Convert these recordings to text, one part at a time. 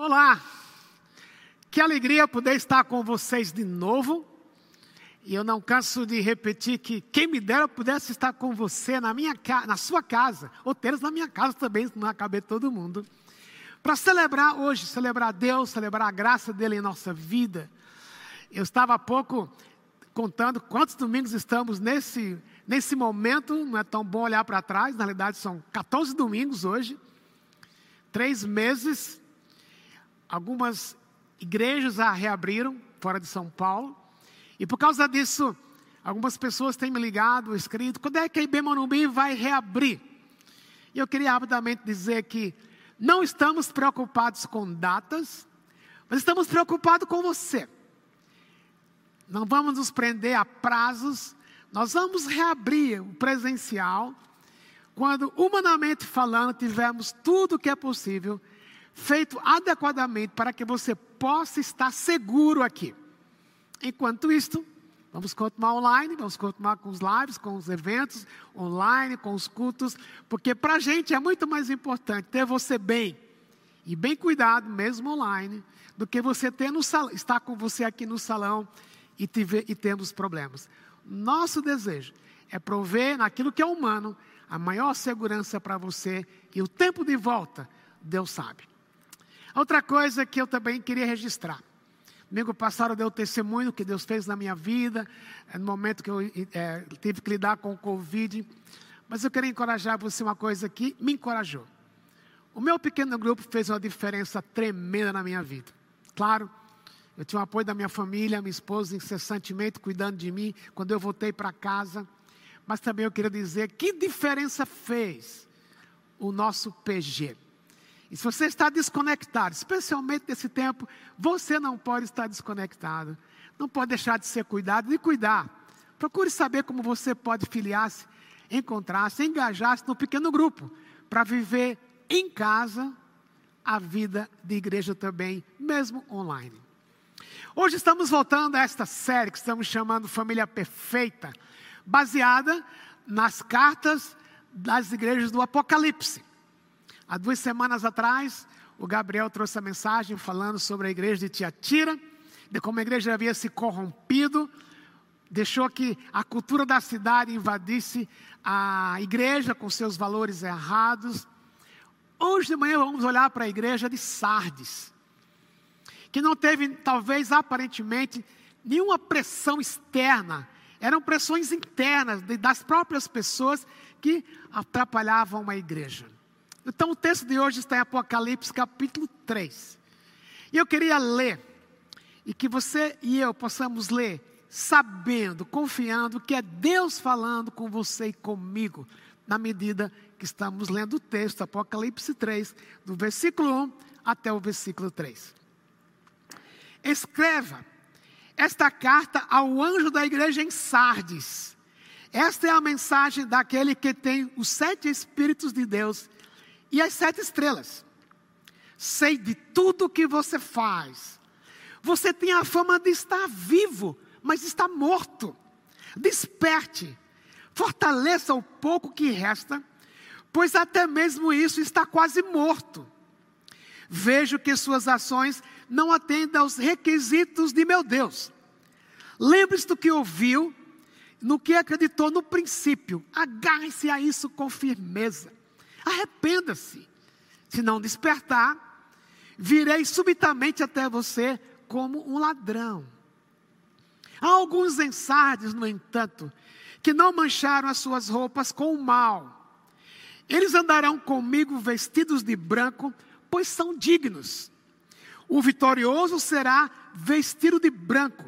Olá, que alegria poder estar com vocês de novo. E eu não canso de repetir que quem me dera pudesse estar com você na, minha, na sua casa, ou teres na minha casa também, se não caber todo mundo. Para celebrar hoje, celebrar Deus, celebrar a graça dele em nossa vida. Eu estava há pouco contando quantos domingos estamos nesse, nesse momento, não é tão bom olhar para trás, na realidade são 14 domingos hoje, três meses algumas igrejas já reabriram fora de São Paulo. E por causa disso, algumas pessoas têm me ligado, escrito, quando é que a IB Morumbi vai reabrir? E eu queria rapidamente dizer que não estamos preocupados com datas, mas estamos preocupados com você. Não vamos nos prender a prazos, nós vamos reabrir o presencial quando, humanamente falando, tivermos tudo o que é possível feito adequadamente para que você possa estar seguro aqui. Enquanto isto, vamos continuar online, vamos continuar com os lives, com os eventos online, com os cultos, porque para a gente é muito mais importante ter você bem e bem cuidado, mesmo online, do que você ter no salão, estar com você aqui no salão e, e termos problemas. Nosso desejo é prover naquilo que é humano a maior segurança para você e o tempo de volta, Deus sabe. Outra coisa que eu também queria registrar. Domingo passado deu testemunho que Deus fez na minha vida, é, no momento que eu é, tive que lidar com o Covid. Mas eu queria encorajar você uma coisa que me encorajou. O meu pequeno grupo fez uma diferença tremenda na minha vida. Claro, eu tinha o apoio da minha família, minha esposa incessantemente cuidando de mim quando eu voltei para casa. Mas também eu queria dizer que diferença fez o nosso PG. E se você está desconectado, especialmente nesse tempo, você não pode estar desconectado. Não pode deixar de ser cuidado e cuidar. Procure saber como você pode filiar-se, encontrar-se, engajar-se no pequeno grupo, para viver em casa a vida de igreja também, mesmo online. Hoje estamos voltando a esta série que estamos chamando Família Perfeita, baseada nas cartas das igrejas do Apocalipse. Há duas semanas atrás, o Gabriel trouxe a mensagem falando sobre a igreja de Tiatira, de como a igreja havia se corrompido, deixou que a cultura da cidade invadisse a igreja com seus valores errados. Hoje de manhã vamos olhar para a igreja de Sardes, que não teve, talvez aparentemente, nenhuma pressão externa, eram pressões internas das próprias pessoas que atrapalhavam a igreja. Então o texto de hoje está em Apocalipse capítulo 3. E eu queria ler, e que você e eu possamos ler, sabendo, confiando que é Deus falando com você e comigo, na medida que estamos lendo o texto, Apocalipse 3, do versículo 1 até o versículo 3. Escreva esta carta ao anjo da igreja em Sardes. Esta é a mensagem daquele que tem os sete Espíritos de Deus e as sete estrelas. Sei de tudo que você faz. Você tem a fama de estar vivo, mas está morto. Desperte, fortaleça o pouco que resta, pois até mesmo isso está quase morto. Vejo que suas ações não atendem aos requisitos de meu Deus. Lembre-se do que ouviu, no que acreditou no princípio. Agarre-se a isso com firmeza. Arrependa-se. Se não despertar, virei subitamente até você como um ladrão. Há alguns ensardes, no entanto, que não mancharam as suas roupas com o mal. Eles andarão comigo vestidos de branco, pois são dignos. O vitorioso será vestido de branco.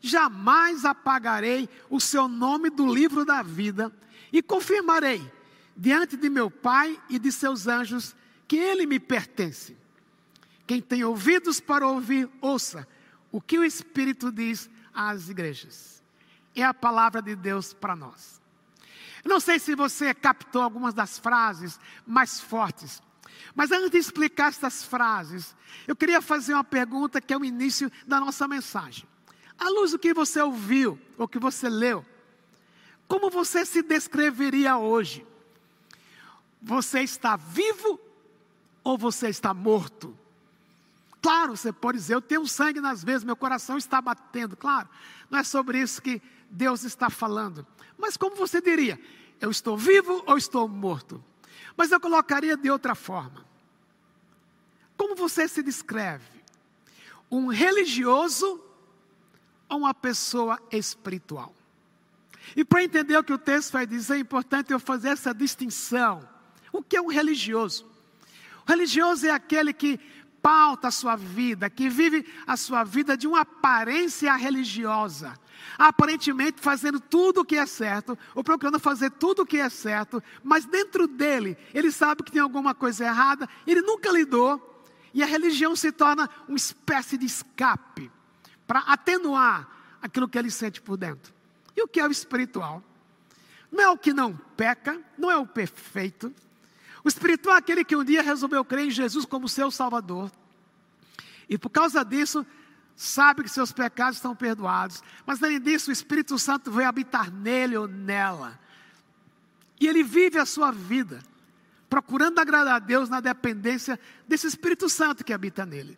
Jamais apagarei o seu nome do livro da vida e confirmarei diante de meu Pai e de seus anjos que ele me pertence. Quem tem ouvidos para ouvir, ouça o que o Espírito diz às igrejas. É a palavra de Deus para nós. Não sei se você captou algumas das frases mais fortes, mas antes de explicar essas frases, eu queria fazer uma pergunta que é o início da nossa mensagem. À luz do que você ouviu, ou que você leu, como você se descreveria hoje? Você está vivo ou você está morto? Claro, você pode dizer, eu tenho sangue nas veias, meu coração está batendo. Claro, não é sobre isso que Deus está falando. Mas como você diria? Eu estou vivo ou estou morto? Mas eu colocaria de outra forma. Como você se descreve? Um religioso ou uma pessoa espiritual? E para entender o que o texto vai dizer, é importante eu fazer essa distinção. O que é um religioso? O religioso é aquele que pauta a sua vida, que vive a sua vida de uma aparência religiosa, aparentemente fazendo tudo o que é certo, ou procurando fazer tudo o que é certo, mas dentro dele, ele sabe que tem alguma coisa errada, ele nunca lidou, e a religião se torna uma espécie de escape para atenuar aquilo que ele sente por dentro. E o que é o espiritual? Não é o que não peca, não é o perfeito, o espiritual é aquele que um dia resolveu crer em Jesus como seu Salvador. E por causa disso, sabe que seus pecados estão perdoados. Mas além disso, o Espírito Santo veio habitar nele ou nela. E ele vive a sua vida, procurando agradar a Deus na dependência desse Espírito Santo que habita nele.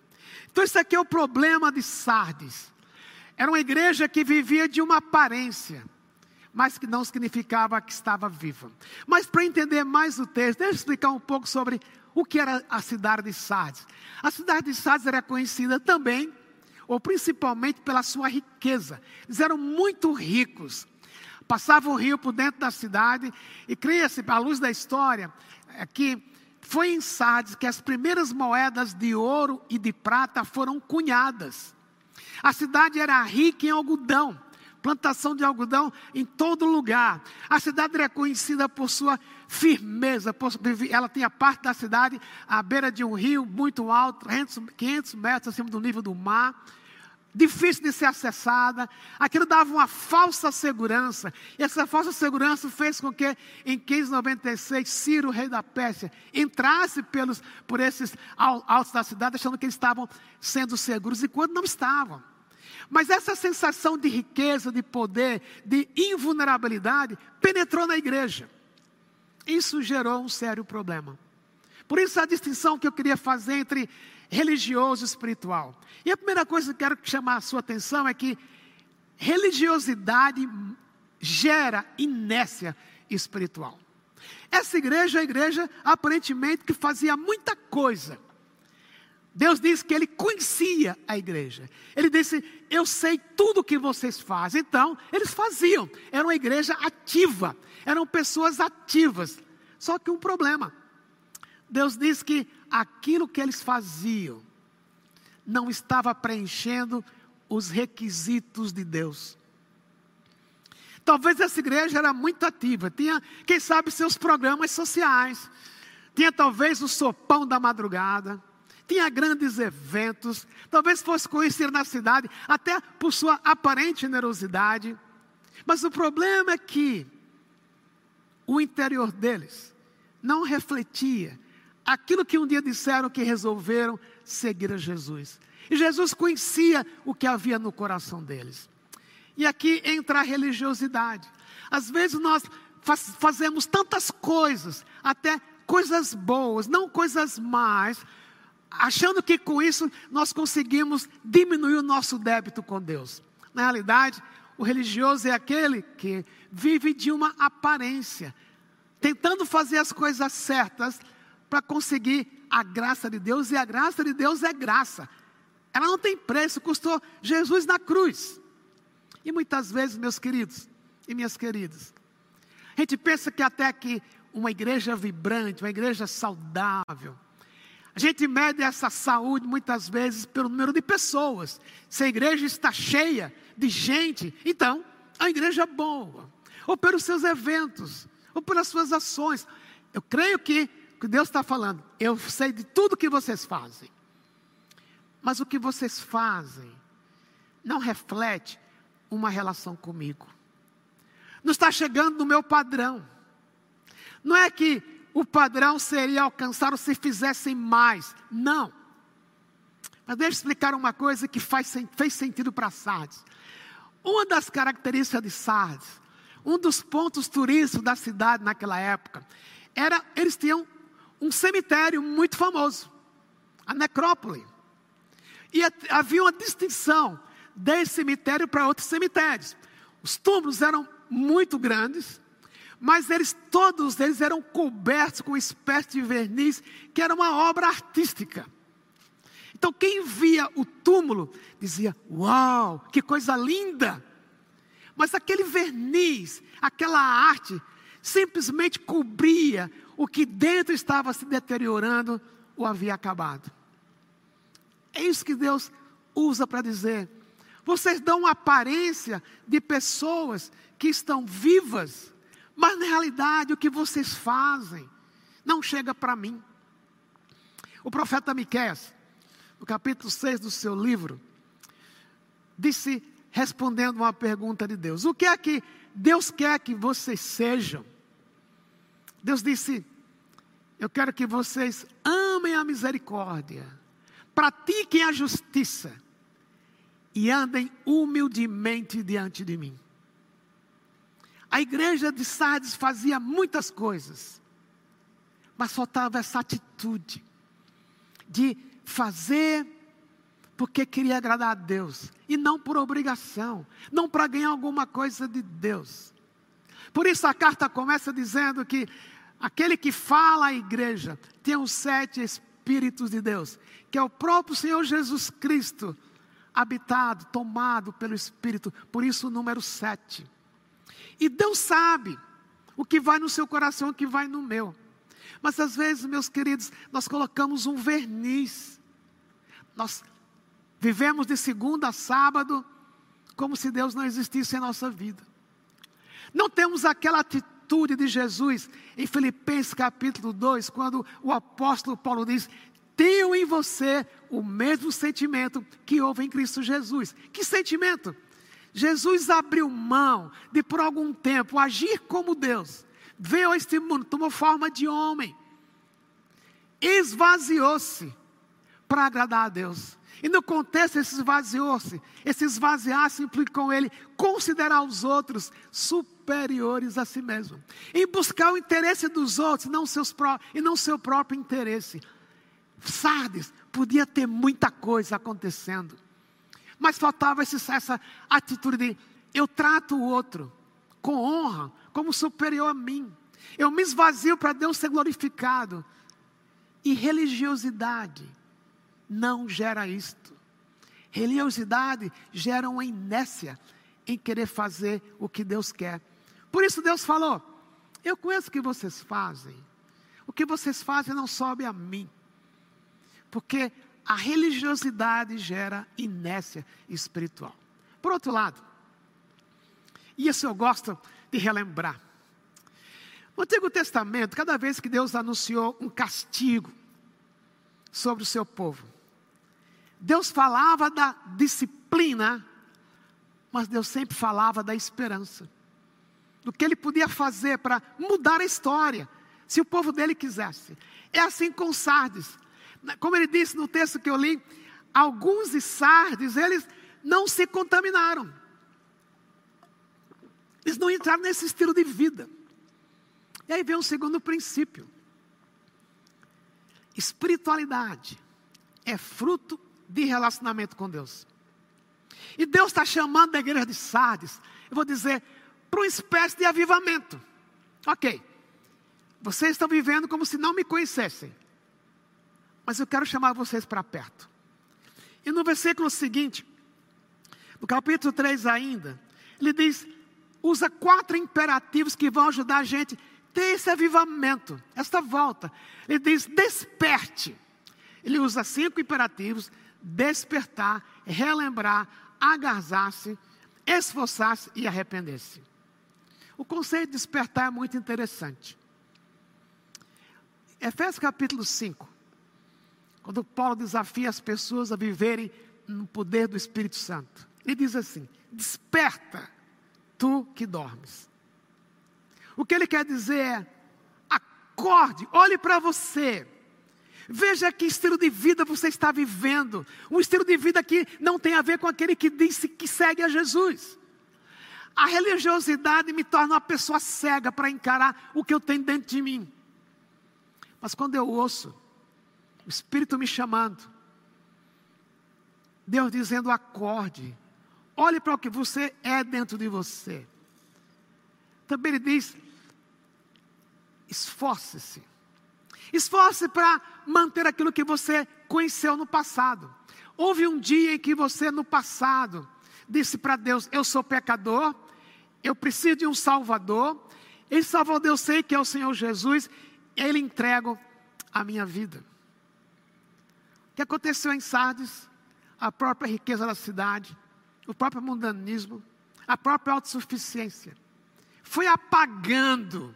Então, esse aqui é o problema de Sardes. Era uma igreja que vivia de uma aparência mas que não significava que estava viva. Mas para entender mais o texto, deixa eu explicar um pouco sobre o que era a cidade de Sardes. A cidade de Sardes era conhecida também, ou principalmente pela sua riqueza. Eles eram muito ricos. Passavam o rio por dentro da cidade e cria-se, à luz da história, é que foi em Sardes que as primeiras moedas de ouro e de prata foram cunhadas. A cidade era rica em algodão plantação de algodão em todo lugar. A cidade era conhecida por sua firmeza, ela tinha parte da cidade à beira de um rio muito alto, 500 metros acima do nível do mar difícil de ser acessada, aquilo dava uma falsa segurança, e essa falsa segurança fez com que, em 1596, Ciro, rei da Pérsia, entrasse pelos, por esses altos da cidade, achando que eles estavam sendo seguros, e quando não estavam. Mas essa sensação de riqueza, de poder, de invulnerabilidade penetrou na igreja. Isso gerou um sério problema. Por isso a distinção que eu queria fazer entre religioso e espiritual. E a primeira coisa que eu quero chamar a sua atenção é que religiosidade gera inércia espiritual. Essa igreja é a igreja aparentemente que fazia muita coisa Deus disse que ele conhecia a igreja. Ele disse: Eu sei tudo o que vocês fazem. Então, eles faziam. Era uma igreja ativa. Eram pessoas ativas. Só que um problema. Deus disse que aquilo que eles faziam não estava preenchendo os requisitos de Deus. Talvez essa igreja era muito ativa, tinha, quem sabe, seus programas sociais, tinha talvez o sopão da madrugada, tinha grandes eventos, talvez fosse conhecido na cidade, até por sua aparente generosidade. Mas o problema é que o interior deles não refletia aquilo que um dia disseram que resolveram seguir a Jesus. E Jesus conhecia o que havia no coração deles. E aqui entra a religiosidade. Às vezes nós faz, fazemos tantas coisas, até coisas boas, não coisas más, achando que com isso nós conseguimos diminuir o nosso débito com Deus. Na realidade, o religioso é aquele que vive de uma aparência, tentando fazer as coisas certas para conseguir a graça de Deus, e a graça de Deus é graça. Ela não tem preço, custou Jesus na cruz. E muitas vezes, meus queridos e minhas queridas, a gente pensa que até que uma igreja vibrante, uma igreja saudável, a gente mede essa saúde muitas vezes pelo número de pessoas. Se a igreja está cheia de gente, então a igreja é boa. Ou pelos seus eventos, ou pelas suas ações. Eu creio que, que Deus está falando, eu sei de tudo que vocês fazem. Mas o que vocês fazem não reflete uma relação comigo. Não está chegando no meu padrão. Não é que o padrão seria alcançado se fizessem mais. Não. Mas deixa eu explicar uma coisa que faz, fez sentido para Sardes. Uma das características de Sardes, um dos pontos turísticos da cidade naquela época, era eles tinham um cemitério muito famoso, a necrópole. E havia uma distinção desse cemitério para outros cemitérios. Os túmulos eram muito grandes, mas eles todos eles eram cobertos com espécie de verniz que era uma obra artística. Então quem via o túmulo dizia: "Uau, que coisa linda!" Mas aquele verniz, aquela arte simplesmente cobria o que dentro estava se deteriorando ou havia acabado. É isso que Deus usa para dizer. Vocês dão uma aparência de pessoas que estão vivas, mas na realidade o que vocês fazem não chega para mim. O profeta Miqueias, no capítulo 6 do seu livro, disse, respondendo uma pergunta de Deus: O que é que Deus quer que vocês sejam? Deus disse: Eu quero que vocês amem a misericórdia, pratiquem a justiça e andem humildemente diante de mim. A igreja de Sardes fazia muitas coisas, mas faltava essa atitude de fazer porque queria agradar a Deus e não por obrigação, não para ganhar alguma coisa de Deus. Por isso a carta começa dizendo que aquele que fala à igreja tem os sete Espíritos de Deus, que é o próprio Senhor Jesus Cristo, habitado, tomado pelo Espírito, por isso o número sete. E Deus sabe o que vai no seu coração, o que vai no meu. Mas às vezes, meus queridos, nós colocamos um verniz. Nós vivemos de segunda a sábado como se Deus não existisse em nossa vida. Não temos aquela atitude de Jesus em Filipenses capítulo 2, quando o apóstolo Paulo diz: Tenham em você o mesmo sentimento que houve em Cristo Jesus. Que sentimento? Jesus abriu mão de por algum tempo agir como Deus, veio a este mundo, tomou forma de homem, esvaziou-se para agradar a Deus. E no contexto, esse esvaziou-se, esse esvaziar-se implicou ele considerar os outros superiores a si mesmo, em buscar o interesse dos outros não seus e não seu próprio interesse. Sardes podia ter muita coisa acontecendo, mas faltava essa atitude de eu trato o outro com honra, como superior a mim. Eu me esvazio para Deus ser glorificado. E religiosidade não gera isto. Religiosidade gera uma inércia em querer fazer o que Deus quer. Por isso Deus falou: Eu conheço o que vocês fazem. O que vocês fazem não sobe a mim. Porque a religiosidade gera inércia espiritual. Por outro lado, e isso eu gosto de relembrar. No Antigo Testamento, cada vez que Deus anunciou um castigo sobre o seu povo, Deus falava da disciplina, mas Deus sempre falava da esperança. Do que ele podia fazer para mudar a história, se o povo dele quisesse. É assim com Sardes. Como ele disse no texto que eu li, alguns de Sardes, eles não se contaminaram. Eles não entraram nesse estilo de vida. E aí vem um segundo princípio. Espiritualidade é fruto de relacionamento com Deus. E Deus está chamando a igreja de Sardes, eu vou dizer, para uma espécie de avivamento. Ok, vocês estão vivendo como se não me conhecessem. Mas eu quero chamar vocês para perto. E no versículo seguinte, no capítulo 3 ainda, ele diz: usa quatro imperativos que vão ajudar a gente a ter esse avivamento, esta volta. Ele diz: desperte. Ele usa cinco imperativos: despertar, relembrar, agarzar-se, esforçar-se e arrepender-se. O conceito de despertar é muito interessante. Efésios capítulo 5, quando Paulo desafia as pessoas a viverem no poder do Espírito Santo, ele diz assim: desperta, tu que dormes. O que ele quer dizer é: acorde, olhe para você. Veja que estilo de vida você está vivendo. Um estilo de vida que não tem a ver com aquele que disse que segue a Jesus. A religiosidade me torna uma pessoa cega para encarar o que eu tenho dentro de mim. Mas quando eu ouço o Espírito me chamando, Deus dizendo: acorde, olhe para o que você é dentro de você. Também ele diz: esforce-se. Esforce para manter aquilo que você conheceu no passado. Houve um dia em que você, no passado, disse para Deus: Eu sou pecador, eu preciso de um Salvador. Esse Salvador eu sei que é o Senhor Jesus, Ele entrega a minha vida. Que aconteceu em Sardes? A própria riqueza da cidade, o próprio mundanismo, a própria autossuficiência, foi apagando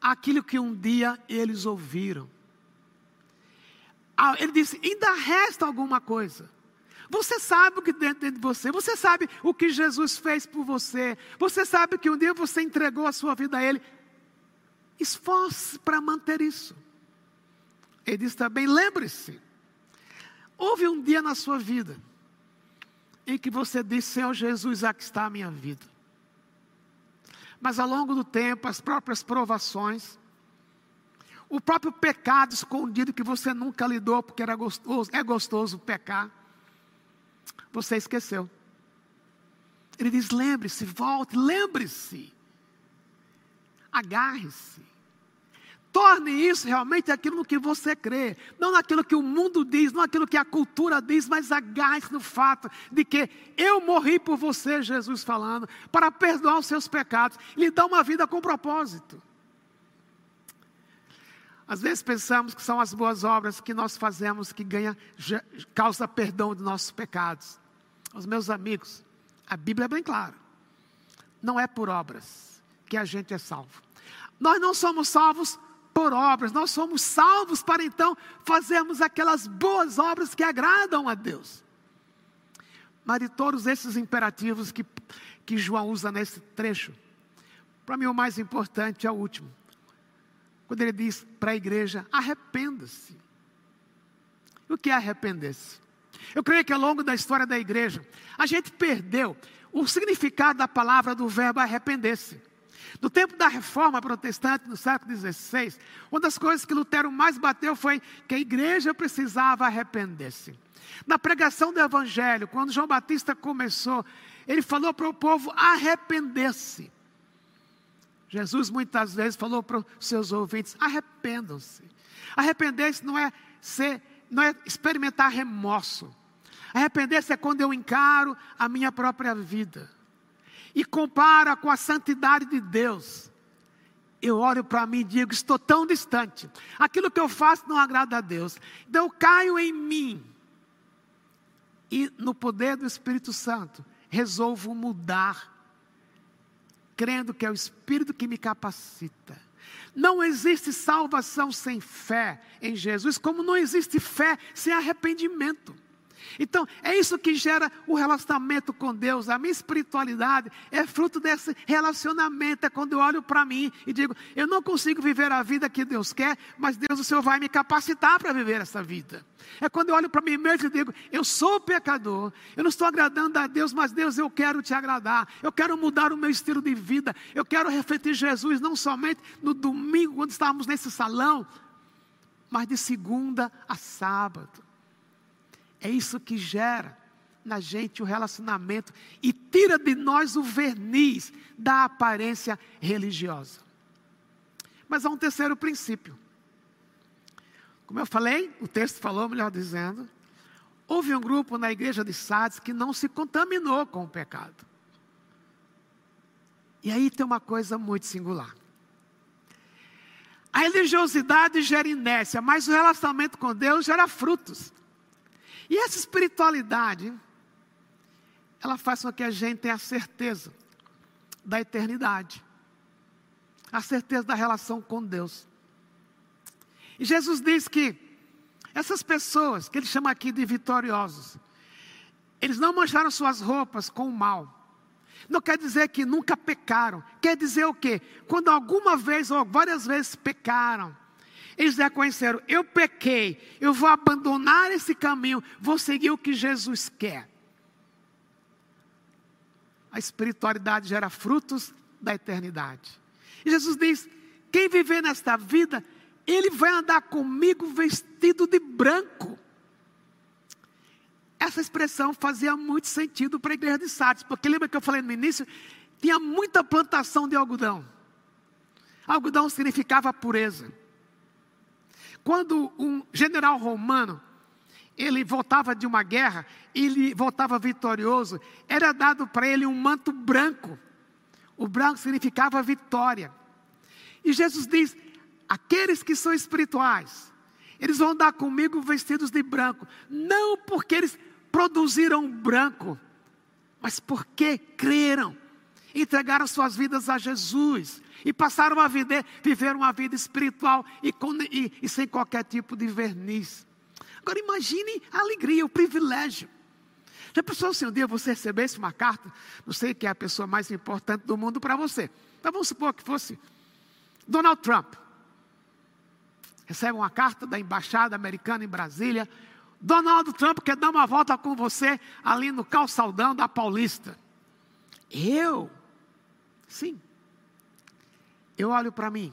aquilo que um dia eles ouviram. Ah, ele disse: ainda resta alguma coisa. Você sabe o que dentro de você, você sabe o que Jesus fez por você, você sabe que um dia você entregou a sua vida a Ele. Esforce para manter isso. Ele diz também: lembre-se, houve um dia na sua vida em que você disse: Senhor Jesus, aqui está a minha vida. Mas ao longo do tempo, as próprias provações, o próprio pecado escondido que você nunca lidou porque era gostoso, é gostoso pecar, você esqueceu. Ele diz: lembre-se, volte, lembre-se, agarre-se. Torne isso realmente aquilo que você crê, não naquilo que o mundo diz, não naquilo que a cultura diz, mas agarre-se no fato de que eu morri por você, Jesus falando, para perdoar os seus pecados e lhe dar uma vida com propósito. Às vezes pensamos que são as boas obras que nós fazemos que ganha, causa perdão de nossos pecados. Os meus amigos, a Bíblia é bem clara. Não é por obras que a gente é salvo. Nós não somos salvos por obras, nós somos salvos para então fazermos aquelas boas obras que agradam a Deus. Mas de todos esses imperativos que, que João usa nesse trecho, para mim o mais importante é o último quando ele diz para a igreja: arrependa-se. O que é arrepender-se? Eu creio que ao longo da história da igreja, a gente perdeu o significado da palavra do verbo arrepender-se. No tempo da reforma protestante, no século XVI, uma das coisas que Lutero mais bateu foi que a igreja precisava arrepender-se. Na pregação do evangelho, quando João Batista começou, ele falou para o povo arrepender-se. Jesus muitas vezes falou para os seus ouvintes: arrependam-se. Arrepender-se não é ser, não é experimentar remorso. Arrepender-se é quando eu encaro a minha própria vida e compara com a santidade de Deus. Eu olho para mim e digo: estou tão distante. Aquilo que eu faço não agrada a Deus. Então eu caio em mim. E no poder do Espírito Santo, resolvo mudar crendo que é o Espírito que me capacita. Não existe salvação sem fé em Jesus, como não existe fé sem arrependimento. Então, é isso que gera o relacionamento com Deus. A minha espiritualidade é fruto desse relacionamento. É quando eu olho para mim e digo: eu não consigo viver a vida que Deus quer, mas Deus, o Senhor, vai me capacitar para viver essa vida. É quando eu olho para mim mesmo e digo: eu sou pecador, eu não estou agradando a Deus, mas Deus, eu quero te agradar. Eu quero mudar o meu estilo de vida. Eu quero refletir Jesus não somente no domingo, quando estávamos nesse salão, mas de segunda a sábado. É isso que gera na gente o relacionamento e tira de nós o verniz da aparência religiosa. Mas há um terceiro princípio. Como eu falei, o texto falou, melhor dizendo, houve um grupo na igreja de Sardes que não se contaminou com o pecado. E aí tem uma coisa muito singular. A religiosidade gera inércia, mas o relacionamento com Deus gera frutos. E essa espiritualidade, ela faz com que a gente tenha a certeza da eternidade, a certeza da relação com Deus. E Jesus diz que essas pessoas, que ele chama aqui de vitoriosos, eles não mancharam suas roupas com o mal. Não quer dizer que nunca pecaram. Quer dizer o quê? Quando alguma vez ou várias vezes pecaram, eles reconheceram: eu pequei, eu vou abandonar esse caminho, vou seguir o que Jesus quer. A espiritualidade gera frutos da eternidade. E Jesus diz: quem viver nesta vida, ele vai andar comigo vestido de branco. essa expressão fazia muito sentido para a igreja de Sardes, porque lembra que eu falei no início? Tinha muita plantação de algodão. Algodão significava pureza. Quando um general romano ele voltava de uma guerra, ele voltava vitorioso, era dado para ele um manto branco. O branco significava vitória. E Jesus diz: aqueles que são espirituais, eles vão andar comigo vestidos de branco, não porque eles produziram branco, mas porque creram, entregaram suas vidas a Jesus e passaram a viver, viver uma vida espiritual e, com, e, e sem qualquer tipo de verniz. Agora imagine a alegria, o privilégio. Já pensou se um dia você recebesse uma carta, não sei quem é a pessoa mais importante do mundo para você, mas vamos supor que fosse Donald Trump. Recebe uma carta da embaixada americana em Brasília. Donald Trump quer dar uma volta com você ali no calçadão da Paulista. Eu? Sim. Eu olho para mim.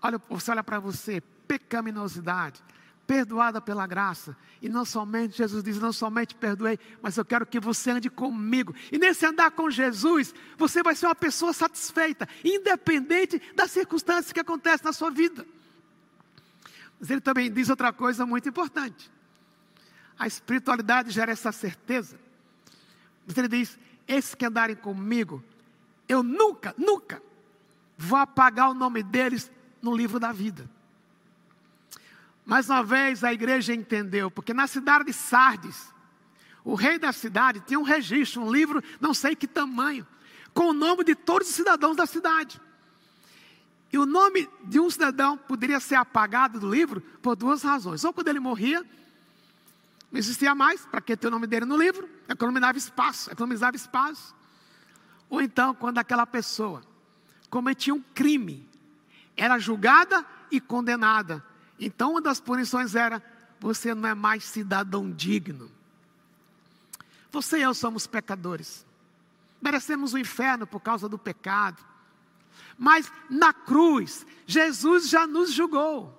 Olha, você olha para você, pecaminosidade, perdoada pela graça. E não somente, Jesus diz, não somente perdoei, mas eu quero que você ande comigo. E nesse andar com Jesus, você vai ser uma pessoa satisfeita, independente das circunstâncias que acontecem na sua vida. Mas ele também diz outra coisa muito importante. A espiritualidade gera essa certeza. Mas ele diz: esses que andarem comigo, eu nunca, nunca vou apagar o nome deles no livro da vida. Mais uma vez a igreja entendeu, porque na cidade de Sardes, o rei da cidade tinha um registro, um livro, não sei que tamanho, com o nome de todos os cidadãos da cidade. E o nome de um cidadão poderia ser apagado do livro por duas razões. Ou quando ele morria, não existia mais, para que ter o nome dele no livro? Economizava espaço, economizava espaço. Ou então, quando aquela pessoa cometia um crime, era julgada e condenada então, uma das punições era: você não é mais cidadão digno. Você e eu somos pecadores. Merecemos o inferno por causa do pecado. Mas na cruz, Jesus já nos julgou.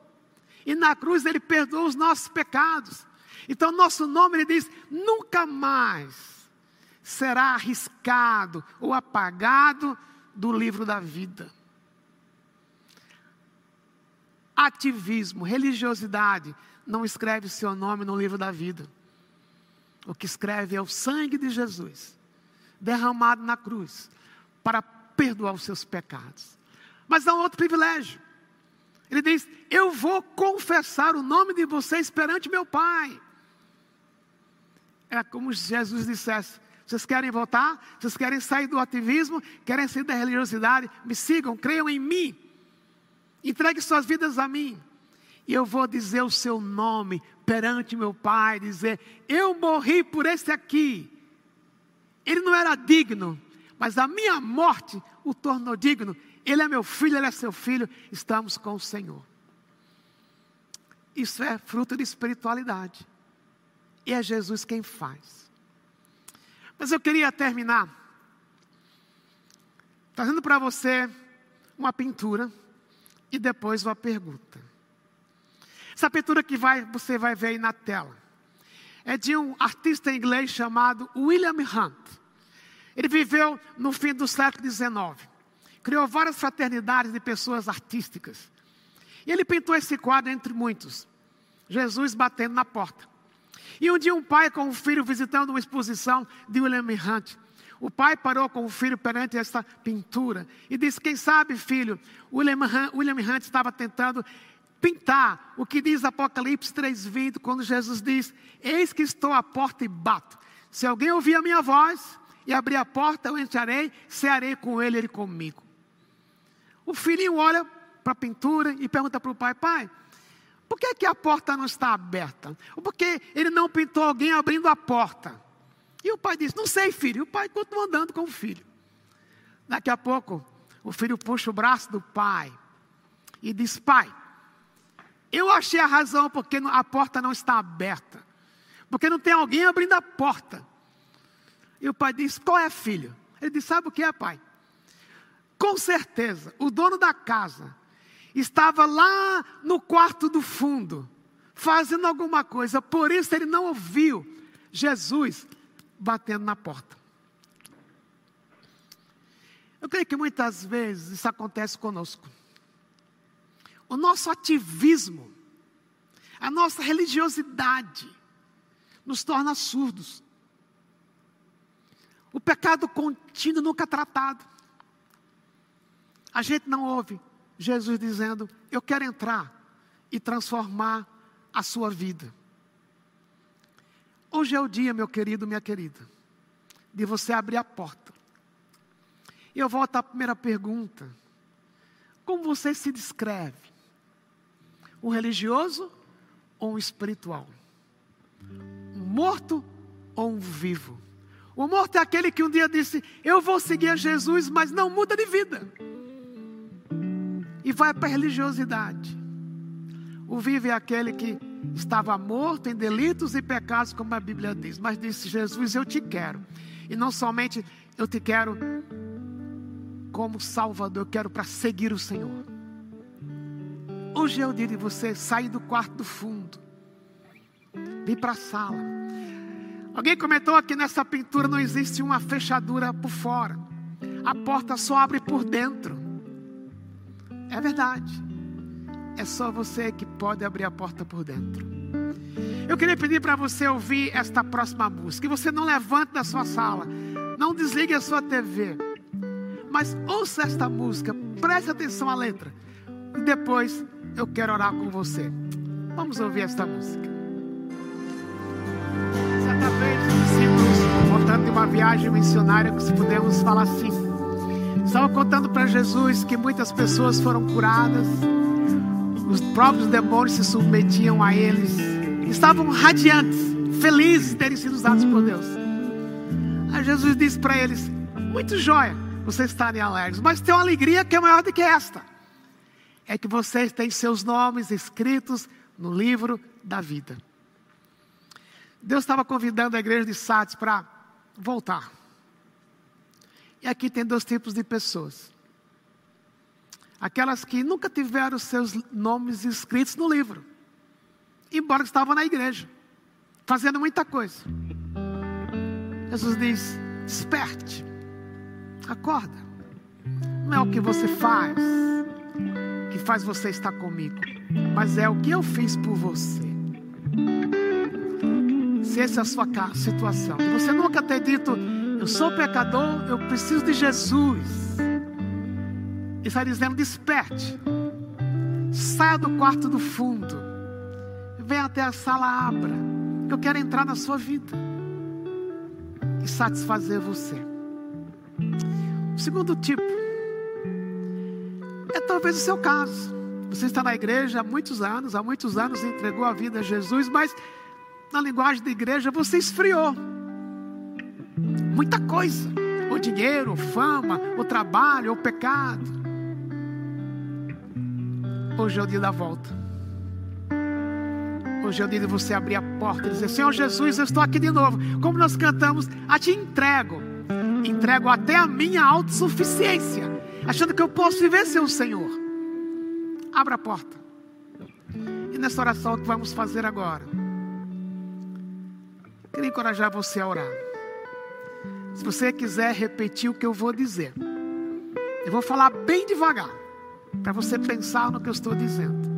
E na cruz ele perdoou os nossos pecados. Então, nosso nome, ele diz: nunca mais será arriscado ou apagado do livro da vida ativismo, religiosidade, não escreve seu nome no livro da vida. O que escreve é o sangue de Jesus, derramado na cruz, para perdoar os seus pecados. Mas há um outro privilégio. Ele diz: Eu vou confessar o nome de vocês perante meu Pai. É como se Jesus dissesse: Vocês querem voltar? Vocês querem sair do ativismo? Querem sair da religiosidade? Me sigam, creiam em mim. Entregue suas vidas a mim. E eu vou dizer o seu nome perante meu Pai, dizer: Eu morri por esse aqui. Ele não era digno, mas a minha morte o tornou digno. Ele é meu filho, ele é seu filho. Estamos com o Senhor. Isso é fruto de espiritualidade. E é Jesus quem faz. Mas eu queria terminar trazendo para você uma pintura e depois uma pergunta. Essa pintura que vai, você vai ver aí na tela é de um artista inglês chamado William Hunt. Ele viveu no fim do século XIX. Criou várias fraternidades de pessoas artísticas. E ele pintou esse quadro entre muitos. Jesus batendo na porta. E um dia um pai com um filho visitando uma exposição de William Hunt o pai parou com o filho perante essa pintura e disse: Quem sabe, filho, William Hunt, William Hunt estava tentando pintar o que diz Apocalipse 3,20, quando Jesus diz: Eis que estou à porta e bato. Se alguém ouvir a minha voz e abrir a porta, eu entrarei, cearei com ele, ele comigo. O filhinho olha para a pintura e pergunta para o pai: Pai, por que, que a porta não está aberta? Ou por que ele não pintou alguém abrindo a porta? E o pai disse: Não sei, filho. E o pai continua andando com o filho. Daqui a pouco, o filho puxa o braço do pai e diz: Pai, eu achei a razão porque a porta não está aberta. Porque não tem alguém abrindo a porta. E o pai diz: Qual é, filho? Ele diz: Sabe o que é, pai? Com certeza, o dono da casa estava lá no quarto do fundo, fazendo alguma coisa. Por isso ele não ouviu Jesus batendo na porta. Eu creio que muitas vezes isso acontece conosco. O nosso ativismo, a nossa religiosidade, nos torna surdos. O pecado contínuo nunca tratado. A gente não ouve Jesus dizendo: Eu quero entrar e transformar a sua vida. Hoje é o dia, meu querido, minha querida, de você abrir a porta. E eu volto à primeira pergunta: Como você se descreve? Um religioso ou um espiritual? Um morto ou um vivo? O morto é aquele que um dia disse: Eu vou seguir a Jesus, mas não muda de vida. E vai para a religiosidade. O vivo é aquele que estava morto em delitos e pecados, como a Bíblia diz, mas disse: Jesus, eu te quero. E não somente eu te quero como Salvador, eu quero para seguir o Senhor. Hoje é o dia de você sair do quarto do fundo, vir para a sala. Alguém comentou que nessa pintura não existe uma fechadura por fora, a porta só abre por dentro. É verdade. É só você que pode abrir a porta por dentro. Eu queria pedir para você ouvir esta próxima música. Que você não levante da sua sala, não desligue a sua TV, mas ouça esta música, preste atenção à letra. E depois eu quero orar com você. Vamos ouvir esta música. Certa vez, os discípulos, voltando de uma viagem missionária, se pudermos falar assim, estavam contando para Jesus que muitas pessoas foram curadas os próprios demônios se submetiam a eles, estavam radiantes, felizes de terem sido usados por Deus. Aí Jesus disse para eles: Muito jóia vocês estarem alegres, mas tem uma alegria que é maior do que esta: é que vocês têm seus nomes escritos no livro da vida. Deus estava convidando a igreja de Sades para voltar. E aqui tem dois tipos de pessoas aquelas que nunca tiveram seus nomes escritos no livro, embora estavam na igreja, fazendo muita coisa. Jesus diz: desperte, acorda. Não é o que você faz que faz você estar comigo, mas é o que eu fiz por você. Se essa é a sua situação, você nunca ter dito, eu sou pecador, eu preciso de Jesus está dizendo: desperte, saia do quarto do fundo, venha até a sala, abra. Eu quero entrar na sua vida e satisfazer você. O segundo tipo é talvez o seu caso. Você está na igreja há muitos anos, há muitos anos entregou a vida a Jesus, mas na linguagem da igreja você esfriou. Muita coisa, o dinheiro, fama, o trabalho, o pecado. Hoje é o dia da volta. Hoje é o dia de você abrir a porta e dizer: Senhor Jesus, eu estou aqui de novo. Como nós cantamos, a te entrego. Entrego até a minha autossuficiência, achando que eu posso viver sem o Senhor. Abra a porta. E nessa oração que vamos fazer agora, queria encorajar você a orar. Se você quiser repetir o que eu vou dizer, eu vou falar bem devagar para você pensar no que eu estou dizendo.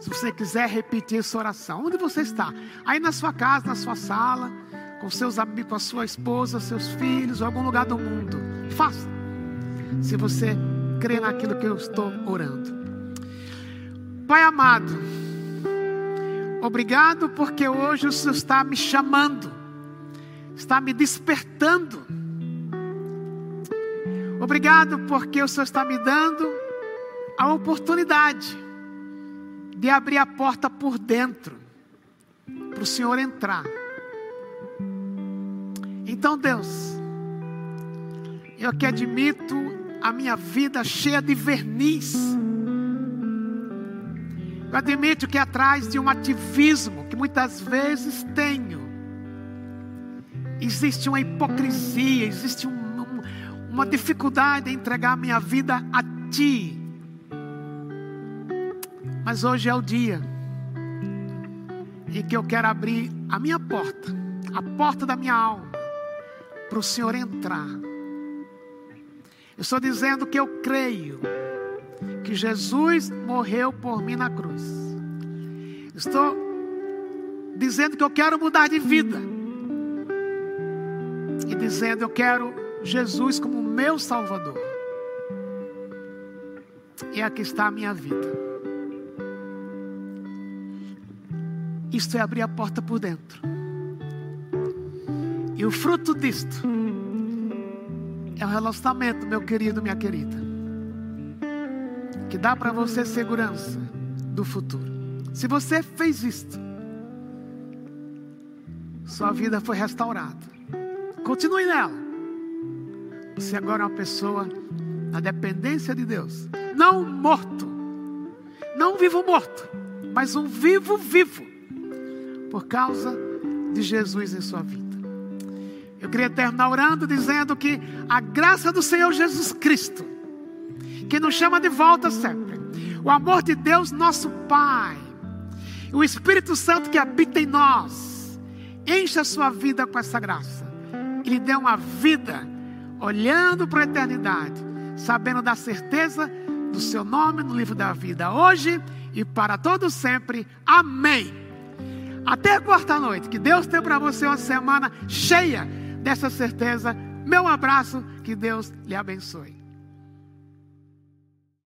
Se você quiser repetir essa oração, onde você está? Aí na sua casa, na sua sala, com seus amigos, com a sua esposa, seus filhos, ou algum lugar do mundo. Faça. Se você crê naquilo que eu estou orando. Pai amado, obrigado porque hoje o Senhor está me chamando, está me despertando. Obrigado porque o Senhor está me dando a oportunidade de abrir a porta por dentro, para o Senhor entrar. Então, Deus, eu aqui admito a minha vida cheia de verniz. Eu admito que atrás de um ativismo que muitas vezes tenho, existe uma hipocrisia, existe um, um, uma dificuldade em entregar minha vida a Ti. Mas hoje é o dia e que eu quero abrir a minha porta, a porta da minha alma, para o Senhor entrar. Eu estou dizendo que eu creio que Jesus morreu por mim na cruz. Estou dizendo que eu quero mudar de vida. E dizendo eu quero Jesus como meu Salvador. E aqui está a minha vida. Isto é abrir a porta por dentro. E o fruto disto é um relacionamento, meu querido, minha querida, que dá para você segurança do futuro. Se você fez isto, sua vida foi restaurada. Continue nela. Você agora é uma pessoa na dependência de Deus, não morto, não vivo morto, mas um vivo vivo, por causa de Jesus em sua vida. Eu queria terminar orando dizendo que a graça do Senhor Jesus Cristo, que nos chama de volta sempre, o amor de Deus, nosso Pai, o Espírito Santo que habita em nós, encha a sua vida com essa graça. E lhe dê uma vida olhando para a eternidade, sabendo da certeza do seu nome no livro da vida, hoje e para todo sempre. Amém. Até a quarta noite. Que Deus tenha para você uma semana cheia dessa certeza. Meu abraço, que Deus lhe abençoe.